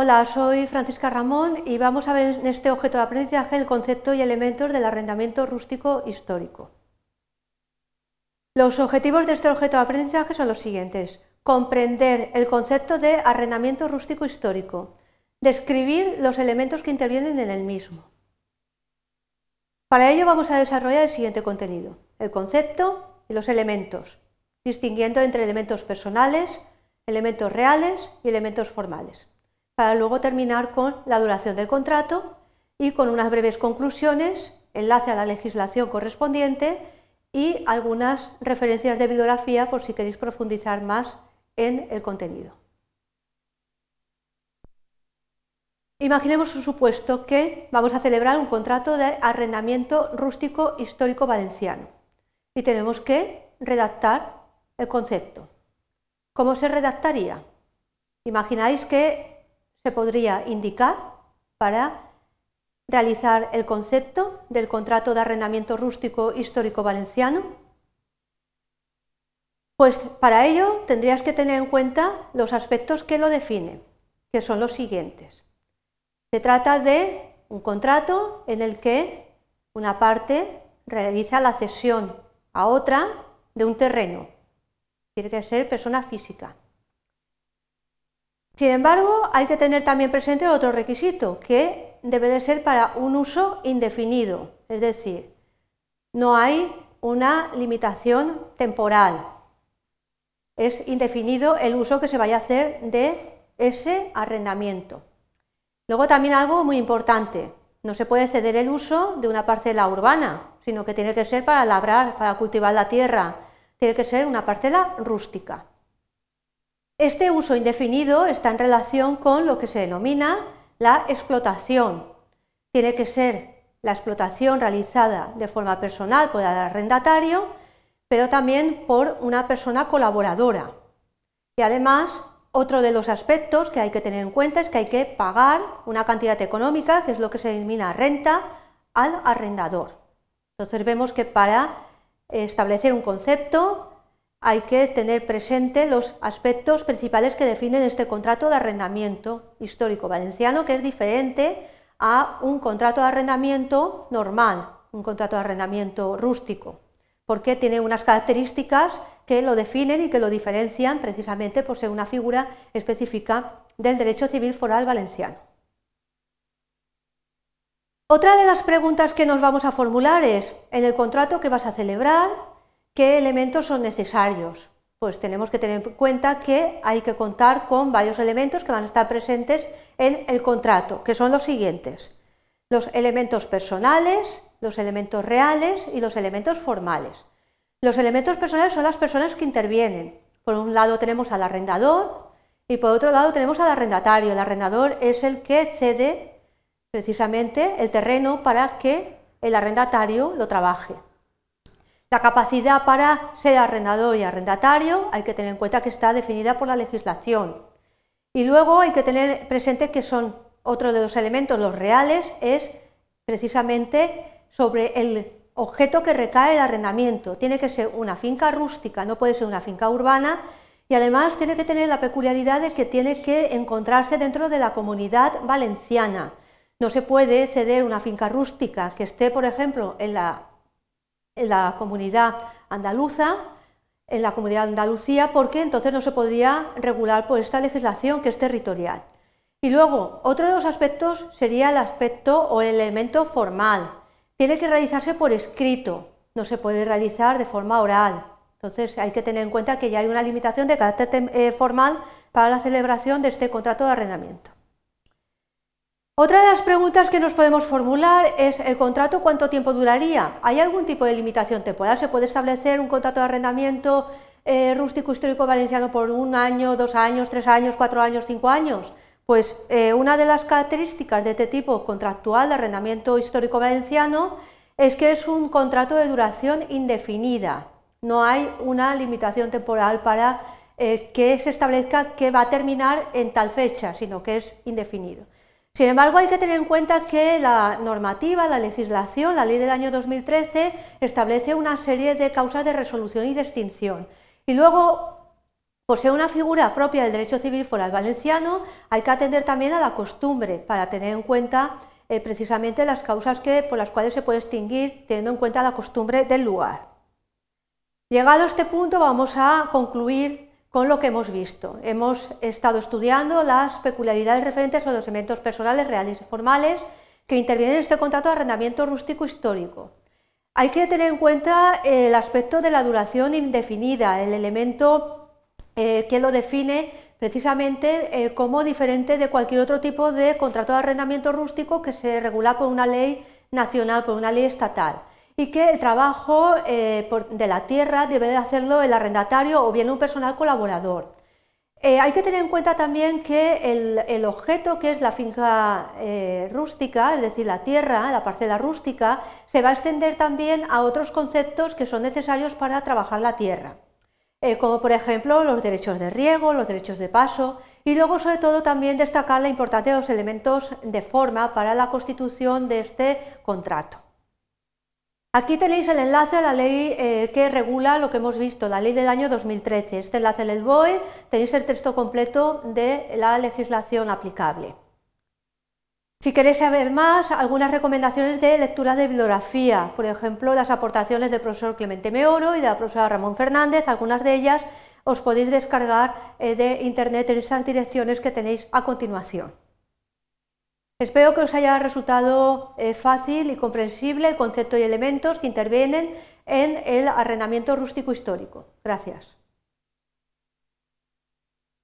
Hola, soy Francisca Ramón y vamos a ver en este objeto de aprendizaje el concepto y elementos del arrendamiento rústico histórico. Los objetivos de este objeto de aprendizaje son los siguientes. Comprender el concepto de arrendamiento rústico histórico. Describir los elementos que intervienen en el mismo. Para ello vamos a desarrollar el siguiente contenido. El concepto y los elementos, distinguiendo entre elementos personales, elementos reales y elementos formales para luego terminar con la duración del contrato y con unas breves conclusiones, enlace a la legislación correspondiente y algunas referencias de bibliografía por si queréis profundizar más en el contenido. Imaginemos un supuesto que vamos a celebrar un contrato de arrendamiento rústico histórico valenciano y tenemos que redactar el concepto. ¿Cómo se redactaría? Imagináis que se podría indicar para realizar el concepto del contrato de arrendamiento rústico histórico valenciano? Pues para ello tendrías que tener en cuenta los aspectos que lo definen, que son los siguientes. Se trata de un contrato en el que una parte realiza la cesión a otra de un terreno. Tiene que ser persona física. Sin embargo, hay que tener también presente otro requisito, que debe de ser para un uso indefinido, es decir, no hay una limitación temporal. Es indefinido el uso que se vaya a hacer de ese arrendamiento. Luego también algo muy importante, no se puede ceder el uso de una parcela urbana, sino que tiene que ser para labrar, para cultivar la tierra, tiene que ser una parcela rústica. Este uso indefinido está en relación con lo que se denomina la explotación. Tiene que ser la explotación realizada de forma personal por el arrendatario, pero también por una persona colaboradora. Y además, otro de los aspectos que hay que tener en cuenta es que hay que pagar una cantidad económica, que es lo que se denomina renta, al arrendador. Entonces vemos que para establecer un concepto hay que tener presente los aspectos principales que definen este contrato de arrendamiento histórico valenciano, que es diferente a un contrato de arrendamiento normal, un contrato de arrendamiento rústico, porque tiene unas características que lo definen y que lo diferencian precisamente por ser una figura específica del derecho civil foral valenciano. Otra de las preguntas que nos vamos a formular es, en el contrato que vas a celebrar, ¿Qué elementos son necesarios? Pues tenemos que tener en cuenta que hay que contar con varios elementos que van a estar presentes en el contrato, que son los siguientes. Los elementos personales, los elementos reales y los elementos formales. Los elementos personales son las personas que intervienen. Por un lado tenemos al arrendador y por otro lado tenemos al arrendatario. El arrendador es el que cede precisamente el terreno para que el arrendatario lo trabaje. La capacidad para ser arrendador y arrendatario hay que tener en cuenta que está definida por la legislación. Y luego hay que tener presente que son otro de los elementos, los reales, es precisamente sobre el objeto que recae el arrendamiento. Tiene que ser una finca rústica, no puede ser una finca urbana y además tiene que tener la peculiaridad de que tiene que encontrarse dentro de la comunidad valenciana. No se puede ceder una finca rústica que esté, por ejemplo, en la en la comunidad andaluza, en la comunidad Andalucía, porque entonces no se podría regular por esta legislación que es territorial. Y luego, otro de los aspectos sería el aspecto o el elemento formal. Tiene que realizarse por escrito, no se puede realizar de forma oral. Entonces hay que tener en cuenta que ya hay una limitación de carácter eh, formal para la celebración de este contrato de arrendamiento. Otra de las preguntas que nos podemos formular es ¿el contrato cuánto tiempo duraría? ¿Hay algún tipo de limitación temporal? ¿Se puede establecer un contrato de arrendamiento eh, rústico histórico valenciano por un año, dos años, tres años, cuatro años, cinco años? Pues eh, una de las características de este tipo contractual de arrendamiento histórico valenciano es que es un contrato de duración indefinida. No hay una limitación temporal para eh, que se establezca que va a terminar en tal fecha, sino que es indefinido. Sin embargo, hay que tener en cuenta que la normativa, la legislación, la ley del año 2013 establece una serie de causas de resolución y de extinción. Y luego Por ser una figura propia del derecho civil foral valenciano, hay que atender también a la costumbre para tener en cuenta eh, precisamente las causas que, por las cuales se puede extinguir, teniendo en cuenta la costumbre del lugar. Llegado a este punto vamos a concluir con lo que hemos visto. Hemos estado estudiando las peculiaridades referentes a los elementos personales, reales y formales que intervienen en este contrato de arrendamiento rústico histórico. Hay que tener en cuenta el aspecto de la duración indefinida, el elemento eh, que lo define precisamente eh, como diferente de cualquier otro tipo de contrato de arrendamiento rústico que se regula por una ley nacional, por una ley estatal y que el trabajo eh, de la tierra debe de hacerlo el arrendatario o bien un personal colaborador. Eh, hay que tener en cuenta también que el, objeto que es la finca eh, rústica, es decir, la tierra, la parcela rústica, se va a extender también a otros conceptos que son necesarios para trabajar la tierra, como por ejemplo los derechos de riego, los derechos de paso, y luego sobre todo también destacar la importancia de los elementos de forma para la constitución de este contrato. Aquí tenéis el enlace a la ley eh, que regula lo que hemos visto, la ley del año 2013. Este enlace en el BOE tenéis el texto completo de la legislación aplicable. Si queréis saber más, algunas recomendaciones de lectura de bibliografía, por ejemplo, las aportaciones del profesor Clemente Meoro y de la profesora Ramón Fernández, algunas de ellas os podéis descargar eh, de internet en esas direcciones que tenéis a continuación. Espero que os haya resultado eh, fácil y comprensible el concepto y elementos que intervienen en el arrendamiento rústico histórico. Gracias.